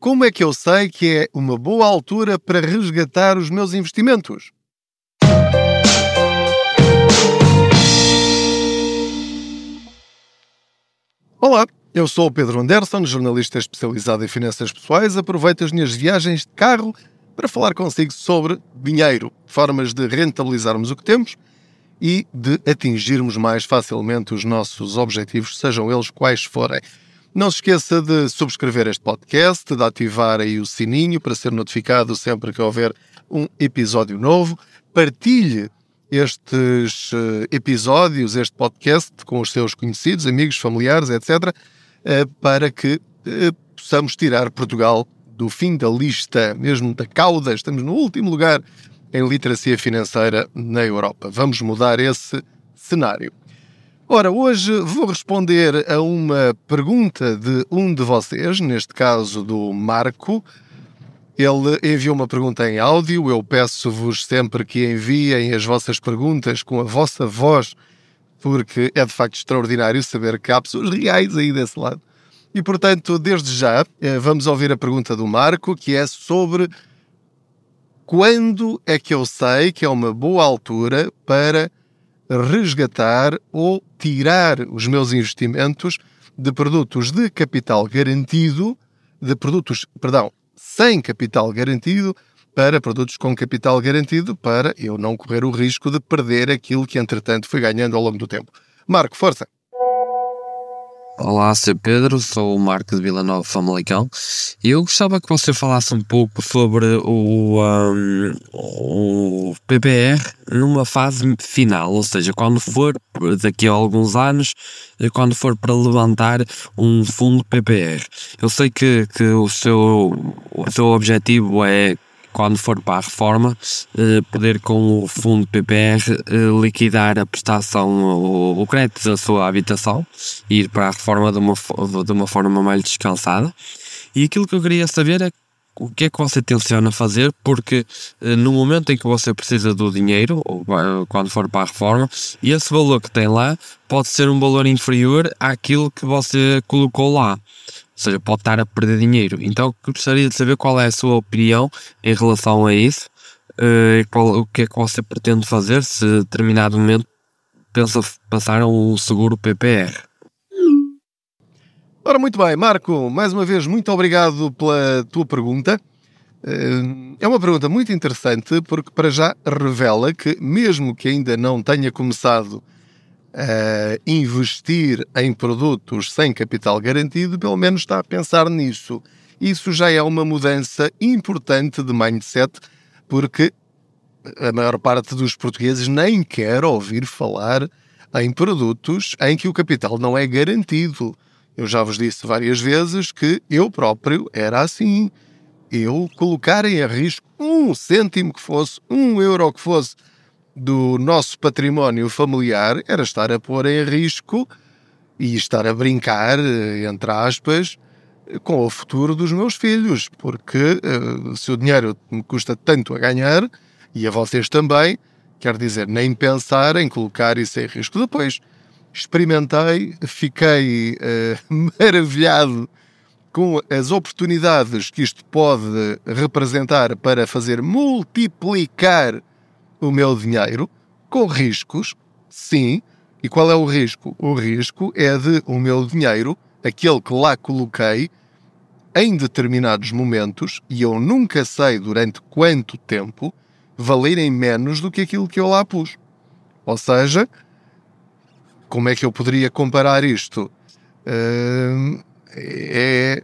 Como é que eu sei que é uma boa altura para resgatar os meus investimentos? Olá, eu sou o Pedro Anderson, jornalista especializado em finanças pessoais. Aproveito as minhas viagens de carro para falar consigo sobre dinheiro, formas de rentabilizarmos o que temos e de atingirmos mais facilmente os nossos objetivos, sejam eles quais forem. Não se esqueça de subscrever este podcast, de ativar aí o sininho para ser notificado sempre que houver um episódio novo. Partilhe estes eh, episódios, este podcast, com os seus conhecidos, amigos, familiares, etc., eh, para que eh, possamos tirar Portugal do fim da lista, mesmo da cauda. Estamos no último lugar em literacia financeira na Europa. Vamos mudar esse cenário. Ora, hoje vou responder a uma pergunta de um de vocês, neste caso do Marco. Ele enviou uma pergunta em áudio. Eu peço-vos sempre que enviem as vossas perguntas com a vossa voz, porque é de facto extraordinário saber que há pessoas reais aí desse lado. E portanto, desde já, eh, vamos ouvir a pergunta do Marco, que é sobre quando é que eu sei que é uma boa altura para resgatar ou tirar os meus investimentos de produtos de capital garantido, de produtos, perdão, sem capital garantido, para produtos com capital garantido, para eu não correr o risco de perder aquilo que entretanto fui ganhando ao longo do tempo. Marco, força! Olá, sou Pedro, sou o Marco de Vila Nova Famalicão e eu gostava que você falasse um pouco sobre o, um, o PPR numa fase final, ou seja, quando for daqui a alguns anos, quando for para levantar um fundo PPR. Eu sei que, que o, seu, o seu objetivo é quando for para a reforma, eh, poder com o fundo PPR eh, liquidar a prestação, o, o crédito da sua habitação ir para a reforma de uma, de uma forma mais descansada. E aquilo que eu queria saber é o que é que você tenciona fazer, porque eh, no momento em que você precisa do dinheiro, ou quando for para a reforma, esse valor que tem lá pode ser um valor inferior àquilo que você colocou lá. Seja, pode estar a perder dinheiro. Então gostaria de saber qual é a sua opinião em relação a isso. Uh, qual, o que é que você pretende fazer se determinado momento pensa passar a um seguro PPR. Ora, muito bem, Marco, mais uma vez, muito obrigado pela tua pergunta. Eh, é uma pergunta muito interessante porque, para já, revela que, mesmo que ainda não tenha começado uh, investir em produtos sem capital garantido, pelo menos está a pensar nisso. Isso já é uma mudança importante de mindset, porque a maior parte dos portugueses nem quer ouvir falar em produtos em que o capital não é garantido. Eu já vos disse várias vezes que eu próprio era assim. Eu colocar em risco um cêntimo que fosse, um euro que fosse, do nosso património familiar era estar a pôr em risco e estar a brincar, entre aspas, com o futuro dos meus filhos, porque uh, se o dinheiro me custa tanto a ganhar, e a vocês também, quer dizer, nem pensar em colocar isso em risco. Depois experimentei, fiquei uh, maravilhado com as oportunidades que isto pode representar para fazer multiplicar o meu dinheiro com riscos, sim. E qual é o risco? O risco é de o meu dinheiro, aquele que lá coloquei, em determinados momentos, e eu nunca sei durante quanto tempo, valerem menos do que aquilo que eu lá pus. Ou seja, como é que eu poderia comparar isto? Uh, é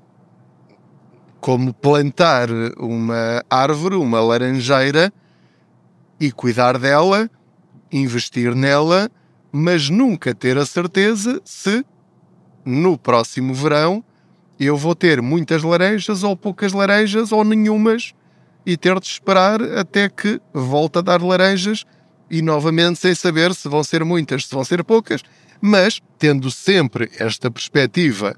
como plantar uma árvore, uma laranjeira, e cuidar dela, investir nela, mas nunca ter a certeza se no próximo verão eu vou ter muitas laranjas ou poucas laranjas ou nenhumas e ter de esperar até que volte a dar laranjas e novamente sem saber se vão ser muitas, se vão ser poucas, mas tendo sempre esta perspectiva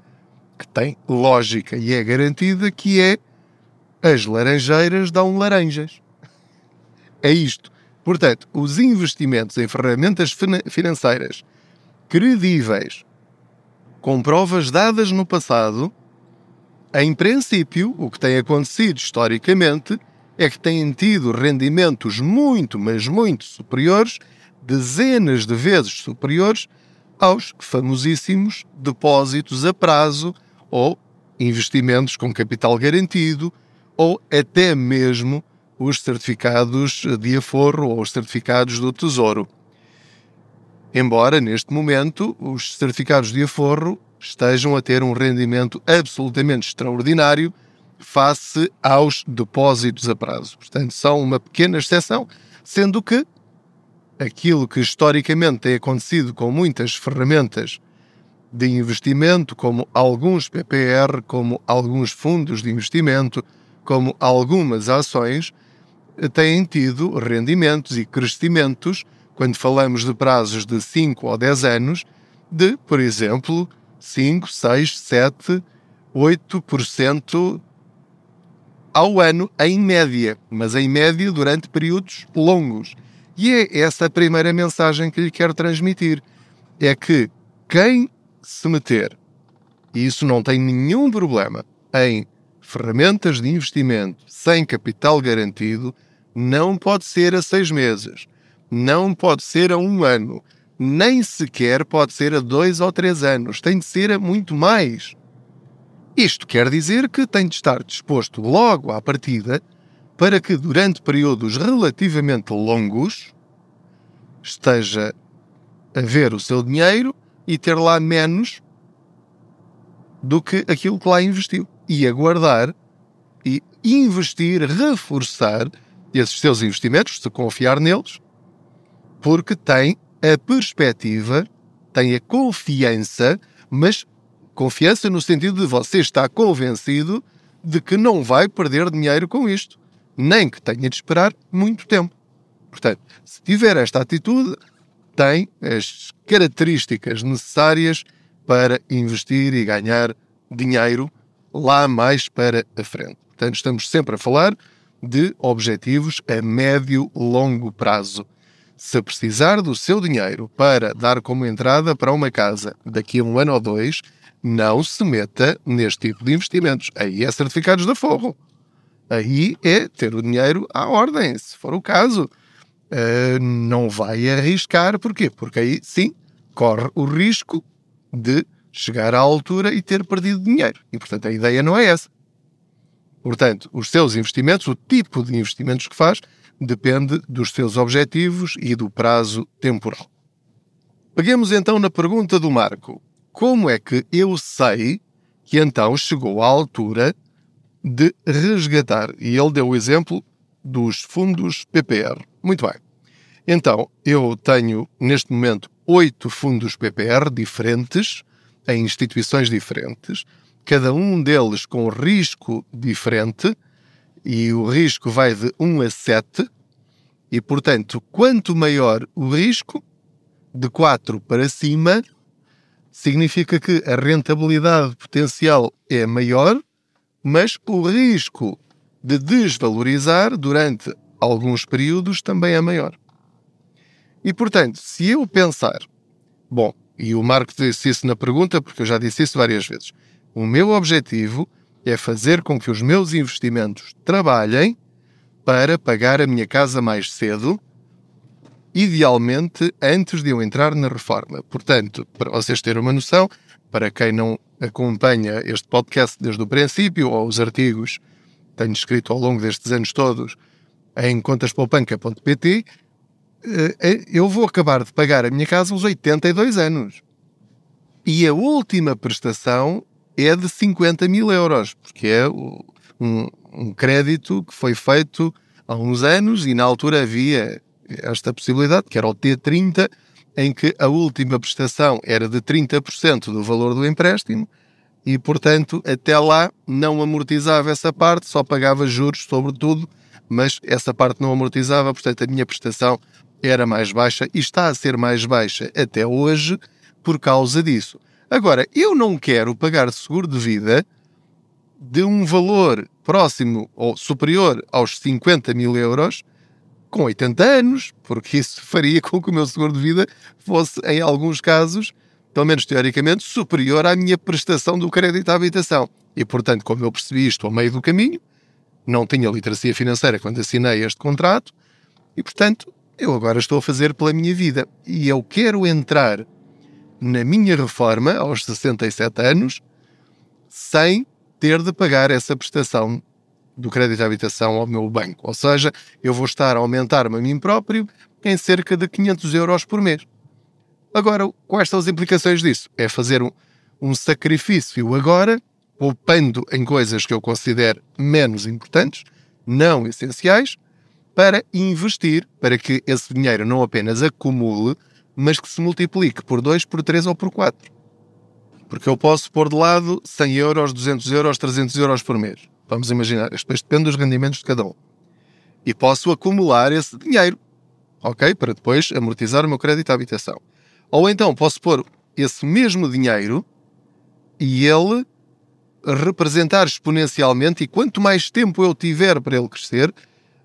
que tem lógica e é garantida, que é as laranjeiras dão laranjas. É isto. Portanto, os investimentos em ferramentas financeiras credíveis, com provas dadas no passado, Em princípio, o que tem acontecido historicamente é que têm tido rendimentos muito, mas muito superiores, dezenas de vezes superiores, aos famosíssimos depósitos a prazo ou investimentos com capital garantido ou até mesmo os certificados de aforro ou os certificados do Tesouro. Embora, neste momento, os certificados de aforro estejam a ter um rendimento absolutamente extraordinário face aos depósitos a prazo. Portanto, são uma pequena exceção, sendo que aquilo que historicamente tem acontecido com muitas ferramentas de investimento, como alguns PPR, como alguns fundos de investimento, como algumas ações, têm tido rendimentos e crescimentos, quando falamos de prazos de 5 ou 10 anos, de, por exemplo, 5, 6, 7, 8% ao ano, em média, mas em média durante períodos longos. E é essa a primeira mensagem que lhe quero transmitir: é que quem se meter, e isso não tem nenhum problema, em ferramentas de investimento sem capital garantido, não pode ser a seis meses, não pode ser a um ano, nem sequer pode ser a dois ou três anos, tem de ser a muito mais. Isto quer dizer que tem de estar disposto logo à partida para que durante períodos relativamente longos esteja a ver o seu dinheiro e ter lá menos do que aquilo que lá investiu. E aguardar e investir, reforçar esses seus investimentos, se confiar neles, porque tem a perspectiva, tem a confiança, mas confiança no sentido de você estar convencido de que não vai perder dinheiro com isto, nem que tenha de esperar muito tempo. Portanto, se tiver esta atitude, tem as características necessárias para investir e ganhar dinheiro lá mais para a frente. Portanto, estamos sempre a falar de objetivos a médio longo prazo. Se precisar do seu dinheiro para dar como entrada para uma casa daqui a um ano ou dois, não se meta neste tipo de investimentos. Aí é certificados de forro. Aí é ter o dinheiro à ordem, se for o caso. Uh, não vai arriscar, porquê? Porque aí sim corre o risco de chegar à altura e ter perdido dinheiro. E portanto a ideia não é essa. Portanto, os seus investimentos, o tipo de investimentos que faz, depende dos seus objetivos e do prazo temporal. Peguemos então na pergunta do Marco: como é que eu sei que então chegou à altura de resgatar? E ele deu o exemplo dos fundos PPR. Muito bem. Então, eu tenho neste momento oito fundos PPR diferentes, em instituições diferentes, cada um deles com risco diferente, e o risco vai de 1 a 7, e portanto, quanto maior o risco, de 4 para cima, significa que a rentabilidade potencial é maior, mas o risco de desvalorizar durante alguns períodos também é maior. E portanto, se eu pensar, bom, e o Marco disse isso na pergunta, porque eu já disse isso várias vezes, o meu objetivo é fazer com que os meus investimentos trabalhem para pagar a minha casa mais cedo, idealmente antes de eu entrar na reforma. Portanto, para vocês terem uma noção, para quem não acompanha este podcast desde o princípio, ou os artigos que tenho escrito ao longo destes anos todos em contaspoupanca.pt, eh, eu vou acabar de pagar a minha casa aos 82 anos. E a última prestação é de 50 mil euros, porque é um, um crédito que foi feito há uns anos e na altura havia esta possibilidade, que era o T30, em que a última prestação era de 30% do valor do empréstimo e, portanto, até lá não amortizava essa parte, só pagava juros sobre tudo, mas essa parte não amortizava, portanto, a minha prestação era mais baixa e está a ser mais baixa até hoje por causa disso. Agora, eu não quero pagar seguro de vida de um valor próximo ou superior aos 50 mil euros com 80 anos, porque isso faria com que o meu seguro de vida fosse, em alguns casos, pelo menos teoricamente, superior à minha prestação do crédito à habitação. E, portanto, como eu percebi isto ao meio do caminho, não tinha literacia financeira quando assinei este contrato, e, portanto, eu agora estou a fazer pela minha vida. E eu quero entrar na minha reforma aos 67 anos sem ter de pagar essa prestação do crédito de habitação ao meu banco. Ou seja, eu vou estar a aumentar-me a mim próprio em cerca de 500 euros por mês. Agora, quais são as implicações disso? É fazer um, um sacrifício agora, poupando em coisas que eu considero menos importantes, não essenciais, para investir, para que esse dinheiro não apenas acumule, mas que se multiplique por 2, por 3 ou por 4. Porque eu posso pôr de lado 100 euros, 200 euros, 300 euros por mês. Vamos imaginar, isto depois depende dos rendimentos de cada um. E posso acumular esse dinheiro, ok? Para depois amortizar o meu crédito à habitação. Ou então posso pôr esse mesmo dinheiro e ele representar exponencialmente, e quanto mais tempo eu tiver para ele crescer,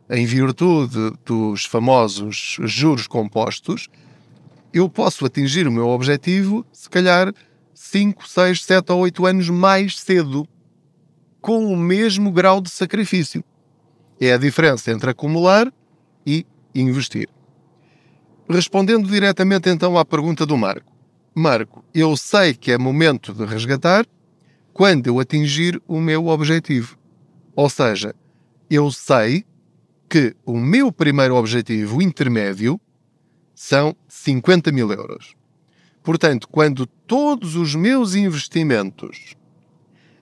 em virtude dos famosos juros compostos, eu posso atingir o meu objetivo, se calhar 5, 6, 7 ou 8 anos mais cedo com o mesmo grau de sacrifício. É a diferença entre acumular e investir. Respondendo diretamente então à pergunta do Marco. Marco, eu sei que é momento de resgatar quando eu atingir o meu objetivo. Ou seja, eu sei que o meu primeiro objetivo intermédio são 50 mil euros. Portanto, quando todos os meus investimentos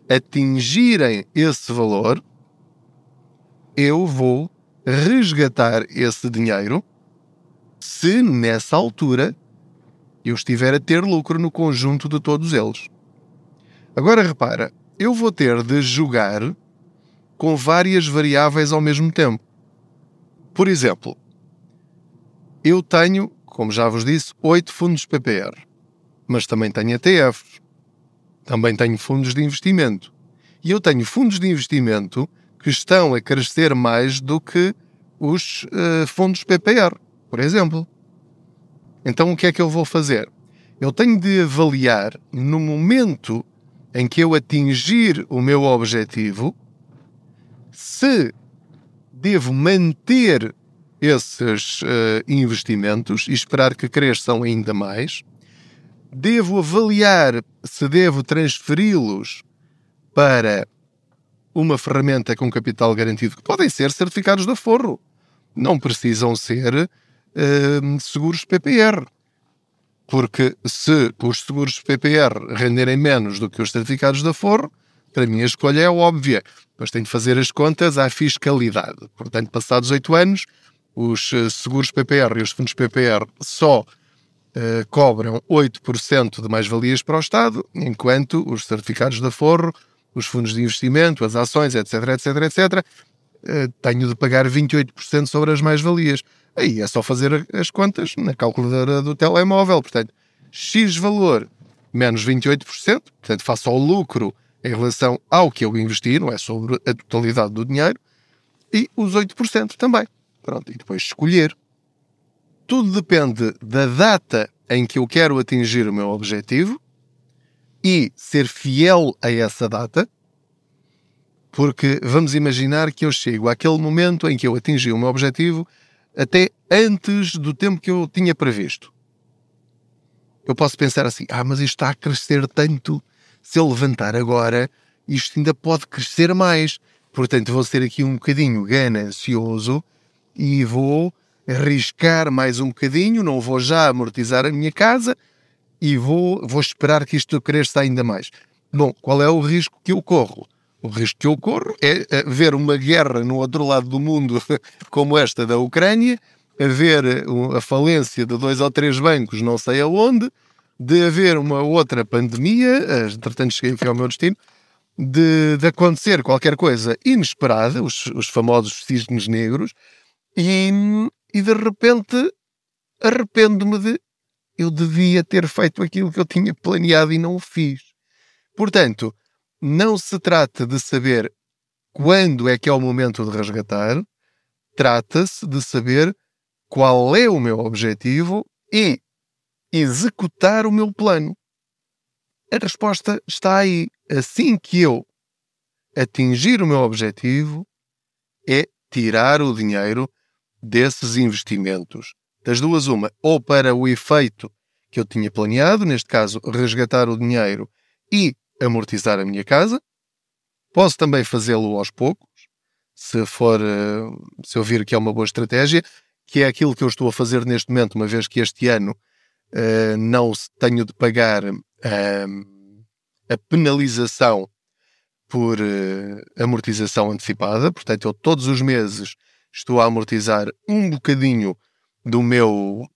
atingirem esse valor, eu vou resgatar esse dinheiro se nessa altura eu estiver a ter lucro no conjunto de todos eles. Agora repara, eu vou ter de jogar com várias variáveis ao mesmo tempo. Por exemplo, eu tenho, como já vos disse, oito fundos PPR, mas também tenho ETFs, também tenho fundos de investimento. E eu tenho fundos de investimento que estão a crescer mais do que os uh, fundos PPR, por exemplo. Então o que é que eu vou fazer? Eu tenho de avaliar no momento em que eu atingir o meu objetivo se devo manter esses uh, investimentos e esperar que cresçam ainda mais devo avaliar se devo transferi-los para uma ferramenta com capital garantido, que podem ser certificados de aforro. Não precisam ser uh, seguros PPR. Porque se os seguros PPR renderem menos do que os certificados de aforro, para mim a escolha é óbvia. Mas tenho de fazer as contas à fiscalidade. Portanto, passados oito anos, os eh, seguros PPR e os fundos PPR só uh, cobram 8% de mais-valias para o Estado, enquanto os certificados de aforro, os fundos de investimento, as ações, etc, etc, etc, uh, tenho de pagar 28% sobre as mais-valias. Aí é só fazer as contas na calculadora do telemóvel. Portanto, X valor menos 28%, portanto, faço ao lucro em relação ao que eu investi, não é sobre a totalidade do dinheiro, e os 8% também. Pronto, e depois escolher tudo depende da data em que eu quero atingir o meu objetivo e ser fiel a essa data, porque vamos imaginar que eu chego àquele momento em que eu atingi o meu objetivo até antes do tempo que eu tinha previsto. Eu posso pensar assim: ah, mas isto está a crescer tanto, se eu levantar agora, isto ainda pode crescer mais. Portanto, vou ser aqui um bocadinho ganancioso e vou arriscar mais um bocadinho, não vou já amortizar a minha casa e vou, vou esperar que isto cresça ainda mais. Bom, qual é o risco que eu corro? O risco que eu corro é, é ver uma guerra no outro lado do mundo, como esta da Ucrânia, haver a falência de dois ou três bancos, não sei aonde, de haver uma outra pandemia, entretanto cheguei ao meu destino, de, de acontecer qualquer coisa inesperada, os, os famosos cisnes negros, e, e de repente arrependo-me de eu devia ter feito aquilo que eu tinha planeado e não o fiz. Portanto, não se trata de saber quando é que é o momento de resgatar, trata-se de saber qual é o meu objetivo e executar o meu plano. A resposta está aí. Assim que eu atingir o meu objetivo é tirar o dinheiro desses investimentos. Das duas, uma, ou para o efeito que eu tinha planeado, neste caso, resgatar o dinheiro e amortizar a minha casa. Posso também fazê-lo aos poucos, se for, eh, se eu vir que é uma boa estratégia, que é aquilo que eu estou a fazer neste momento, uma vez que este ano uh, não tenho de pagar uh, a penalização por uh, amortização antecipada, portanto, eu todos os meses estou a amortizar um bocadinho do meu,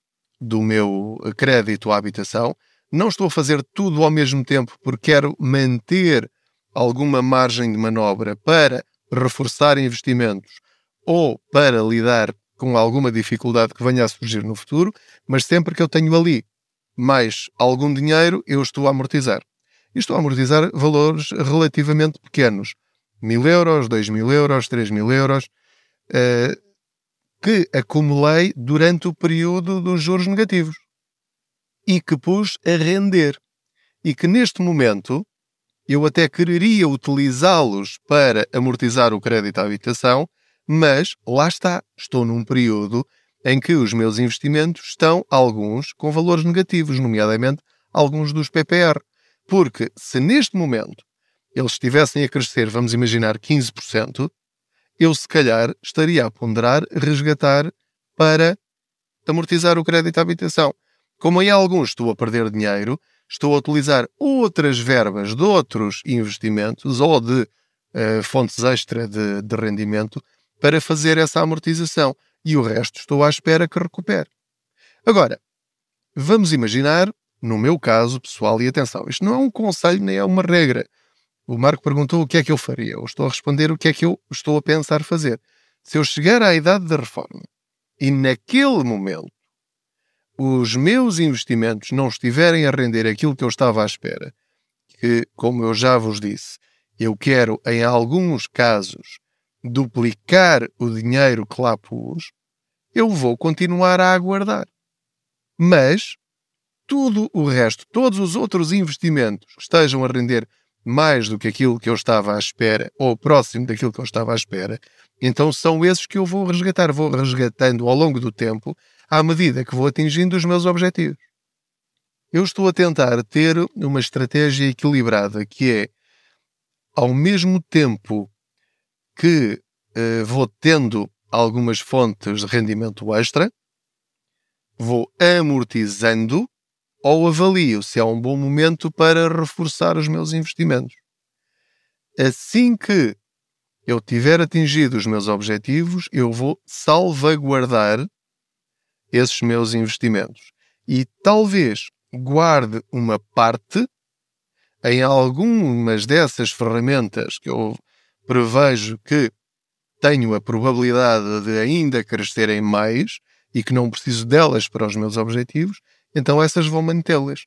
do meu crédito à habitação. Não estou a fazer tudo ao mesmo tempo porque quero manter alguma margem de manobra para reforçar investimentos ou para lidar com alguma dificuldade que venha a surgir no futuro, mas sempre que eu tenho ali mais algum dinheiro, eu estou a amortizar. E estou a amortizar valores relativamente pequenos. Mil euros, dois mil euros, três mil euros. Uh, que acumulei durante o período dos juros negativos e que pus a render. E que neste momento eu até quereria utilizá-los para amortizar o crédito à habitação, mas lá está, estou num período em que os meus investimentos estão, alguns, com valores negativos, nomeadamente alguns dos PPR. Porque se neste momento eles estivessem a crescer, vamos imaginar, 15%, eu se calhar estaria a ponderar resgatar para amortizar o crédito à habitação. Como em alguns estou a perder dinheiro, estou a utilizar outras verbas de outros investimentos ou de uh, fontes extra de, de rendimento para fazer essa amortização e o resto estou à espera que recupere. Agora, vamos imaginar, no meu caso pessoal, e atenção, isto não é um conselho nem é uma regra. O Marco perguntou o que é que eu faria. Eu estou a responder o que é que eu estou a pensar fazer. Se eu chegar à idade da reforma e naquele momento os meus investimentos não estiverem a render aquilo que eu estava à espera, que, como eu já vos disse, eu quero, em alguns casos, duplicar o dinheiro que lá pus, eu vou continuar a aguardar. Mas tudo o resto, todos os outros investimentos que estejam a render mais do que aquilo que eu estava à espera, ou próximo daquilo que eu estava à espera, então são esses que eu vou resgatar. Vou resgatando ao longo do tempo, à medida que vou atingindo os meus objetivos. Eu estou a tentar ter uma estratégia equilibrada, que é, ao mesmo tempo que uh, vou tendo algumas fontes de rendimento extra, vou amortizando ou avalio se é um bom momento para reforçar os meus investimentos. Assim que eu tiver atingido os meus objetivos, eu vou salvaguardar esses meus investimentos e talvez guarde uma parte em algumas dessas ferramentas que eu prevejo que tenho a probabilidade de ainda crescerem mais e que não preciso delas para os meus objetivos, então essas vão mantê-las.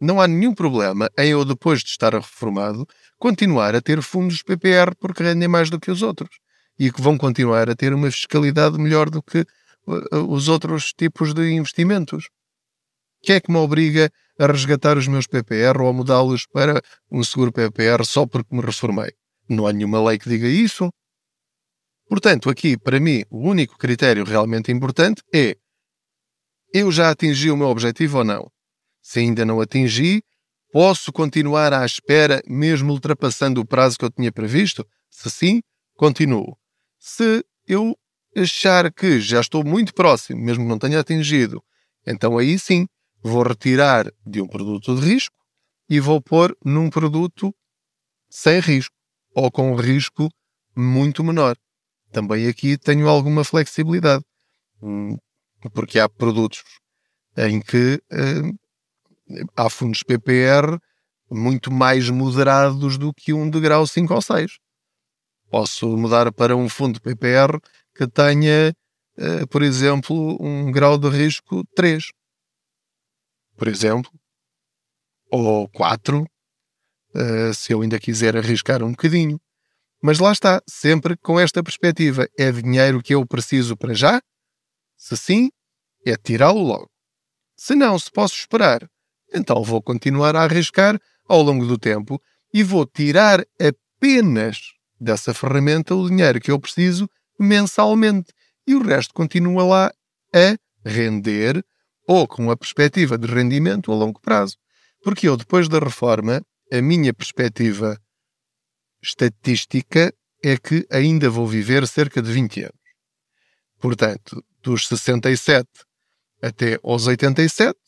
Não há nenhum problema em eu, depois de estar reformado, continuar a ter fundos PPR porque rendem mais do que os outros e que vão continuar a ter uma fiscalidade melhor do que uh, uh, os outros tipos de investimentos. Quem é que me obriga a resgatar os meus PPR ou a mudá-los para um seguro PPR só porque me reformei? Não há nenhuma lei que diga isso. Portanto, aqui, para mim, o único critério realmente importante é eu já atingi o meu objetivo ou não? Se ainda não atingi, posso continuar à espera, mesmo ultrapassando o prazo que eu tinha previsto? Se sim, continuo. Se eu achar que já estou muito próximo, mesmo que não tenha atingido, então aí sim vou retirar de um produto de risco e vou pôr num produto sem risco ou com risco muito menor. Também aqui tenho alguma flexibilidade. Porque há produtos em que uh, há fundos PPR muito mais moderados do que um de grau 5 ou 6. Posso mudar para um fundo PPR que tenha, uh, por exemplo, um grau de risco 3. Por exemplo. Ou 4, uh, eh, se eu ainda quiser arriscar um bocadinho. Mas lá está, sempre com esta perspectiva. É dinheiro que eu preciso para já? Se sim, é tirá-lo logo. Se não, se posso esperar, então vou continuar a arriscar ao longo do tempo e vou tirar apenas dessa ferramenta o dinheiro que eu preciso mensalmente. E o resto continua lá a render ou com a perspectiva de rendimento a longo prazo. Porque eu, depois da reforma, a minha perspectiva estatística é que ainda vou viver cerca de 20 anos. Portanto, dos 67 até aos 87,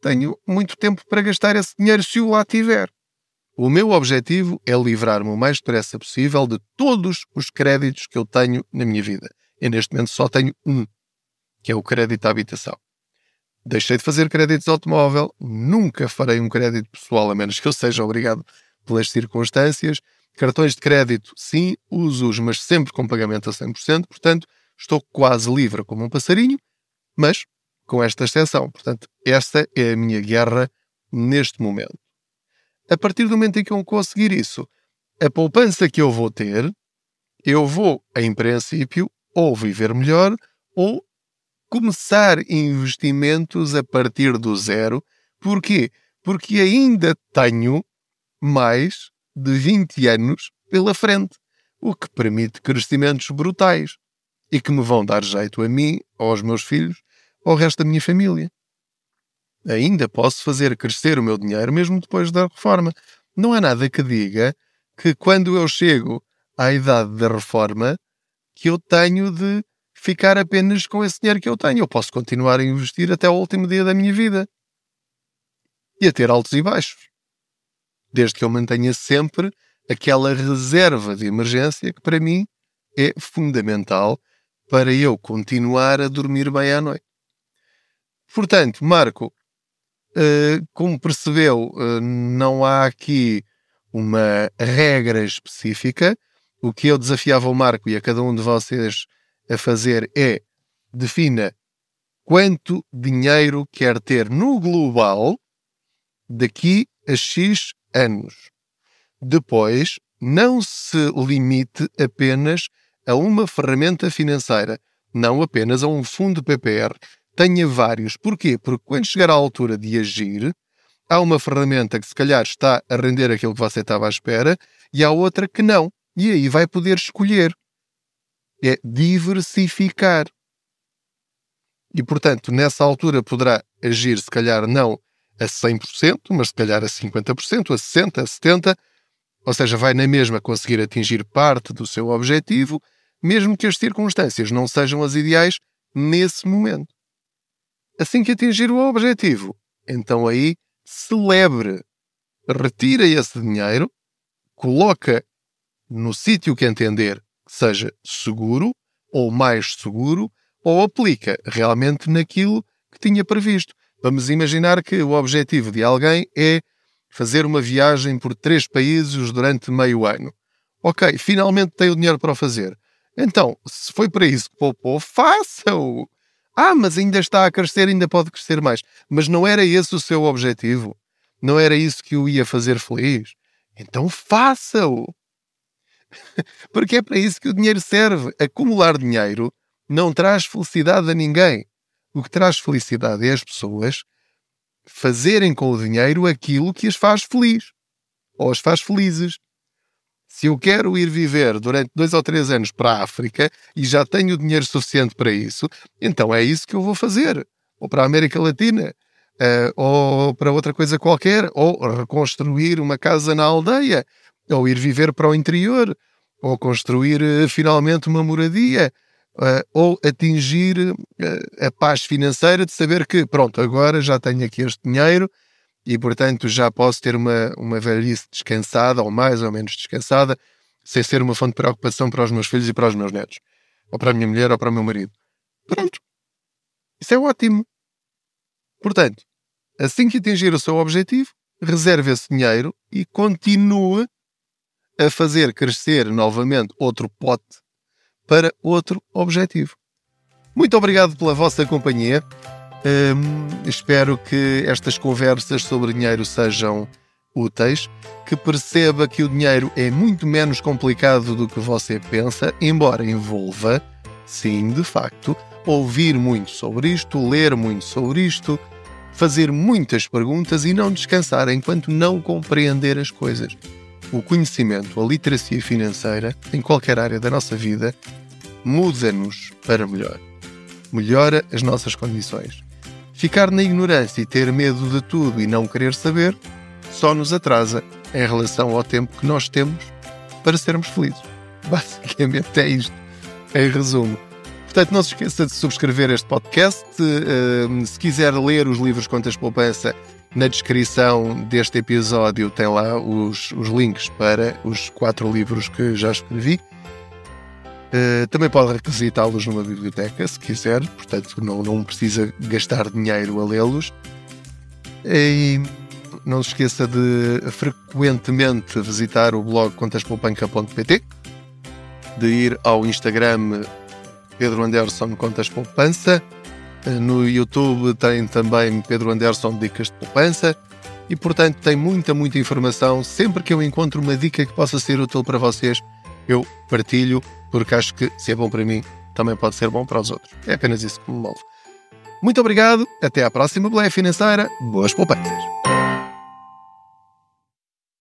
tenho muito tempo para gastar esse dinheiro se o lá tiver. O meu objetivo é livrar-me o mais depressa possível de todos os créditos que eu tenho na minha vida. E neste momento só tenho um, que é o crédito à habitação. Deixei de fazer créditos de automóvel, nunca farei um crédito pessoal, a menos que eu seja obrigado pelas circunstâncias. Cartões de crédito, sim, uso-os, mas sempre com pagamento a 100%, portanto, estou quase livre como um passarinho, mas com esta exceção. Portanto, esta é a minha guerra neste momento. A partir do momento em que eu conseguir isso, a poupança que eu vou ter, eu vou, em princípio, ou viver melhor ou começar investimentos a partir do zero. Porquê? Porque ainda tenho mais de 20 anos pela frente, o que permite crescimentos brutais e que me vão dar jeito a mim, aos meus filhos, ao resto da minha família. Ainda posso fazer crescer o meu dinheiro mesmo depois da reforma. Não há nada que diga que quando eu chego à idade da reforma que eu tenho de ficar apenas com esse dinheiro que eu tenho. Eu posso continuar a investir até o último dia da minha vida. E a ter altos e baixos. Desde que eu mantenha sempre aquela reserva de emergência que para mim é fundamental para eu continuar a dormir bem à noite. Portanto, Marco, eh, como percebeu, eh, não há aqui uma regra específica. O que eu desafiava ao Marco e a cada um de vocês a fazer é defina quanto dinheiro quer ter no global daqui a X anos. Depois, não se limite apenas a uma ferramenta financeira, não apenas a um fundo PPR. Tenha vários. Porquê? Porque quando chegar à altura de agir, há uma ferramenta que se calhar está a render aquilo que você estava à espera e há outra que não. E aí vai poder escolher é diversificar. E, portanto, nessa altura poderá agir, se calhar, não a 100%, mas se calhar a 50%, a 60%, a 70%, ou seja, vai na mesma conseguir atingir parte do seu objetivo, mesmo que as circunstâncias não sejam as ideais nesse momento. Assim que atingir o objetivo, então aí celebre, retira esse dinheiro, coloca no sítio que entender seja seguro ou mais seguro ou aplica realmente naquilo que tinha previsto. Vamos imaginar que o objetivo de alguém é fazer uma viagem por três países durante meio ano. Ok, finalmente tem o dinheiro para o fazer. Então, se foi para isso que poupou, faça-o! Ah, mas ainda está a crescer, ainda pode crescer mais. Mas não era esse o seu objetivo? Não era isso que o ia fazer feliz? Então faça-o! Porque é para isso que o dinheiro serve. Acumular dinheiro não traz felicidade a ninguém. O que traz felicidade é as pessoas fazerem com o dinheiro aquilo que as faz feliz ou as faz felizes. Se eu quero ir viver durante dois ou três anos para a África e já tenho dinheiro suficiente para isso, então é isso que eu vou fazer. Ou para a América Latina, uh, ou para outra coisa qualquer, ou reconstruir uma casa na aldeia ou ir viver para o interior, ou construir uh, finalmente uma moradia, uh, ou atingir uh, a paz financeira de saber que, pronto, agora já tenho aqui este dinheiro e, portanto, já posso ter uma, uma velhice descansada, ou mais ou menos descansada, sem ser uma fonte de preocupação para os meus filhos e para os meus netos, ou para a minha mulher ou para o meu marido. Pronto. Isso é ótimo. Portanto, assim que atingir o seu objetivo, reserve esse dinheiro e continue a fazer crescer novamente outro pote para outro objetivo. Muito obrigado pela vossa companhia. Hum, espero que estas conversas sobre dinheiro sejam úteis, que perceba que o dinheiro é muito menos complicado do que você pensa, embora envolva, sim, de facto, ouvir muito sobre isto, ler muito sobre isto, fazer muitas perguntas e não descansar enquanto não compreender as coisas. o conhecimento, a literacia financeira, em qualquer área da nossa vida, muda-nos para melhor. Melhora as nossas condições. Ficar na ignorância e ter medo de tudo e não querer saber só nos atrasa em relação ao tempo que nós temos para sermos felizes. Basicamente é isto, em resumo. Portanto, não se esqueça de subscrever este podcast. Uh, se quiser ler os livros Contas Poupança, na descrição deste episódio tem lá os, os links para os quatro livros que já escrevi. Uh, também pode requisitá-los numa biblioteca, se quiser, portanto, não, não precisa gastar dinheiro a lê-los. E não se esqueça de frequentemente visitar o blog contaspoupanca.pt, de ir ao Instagram Pedro Anderson Contas Poupança. No YouTube tem também Pedro Anderson Dicas de Poupança. E, portanto, tem muita, muita informação. Sempre que eu encontro uma dica que possa ser útil para vocês, eu partilho, porque acho que se é bom para mim, também pode ser bom para os outros. É apenas isso que me move. Muito obrigado, até à próxima Boleia Financeira. Boas poupanças!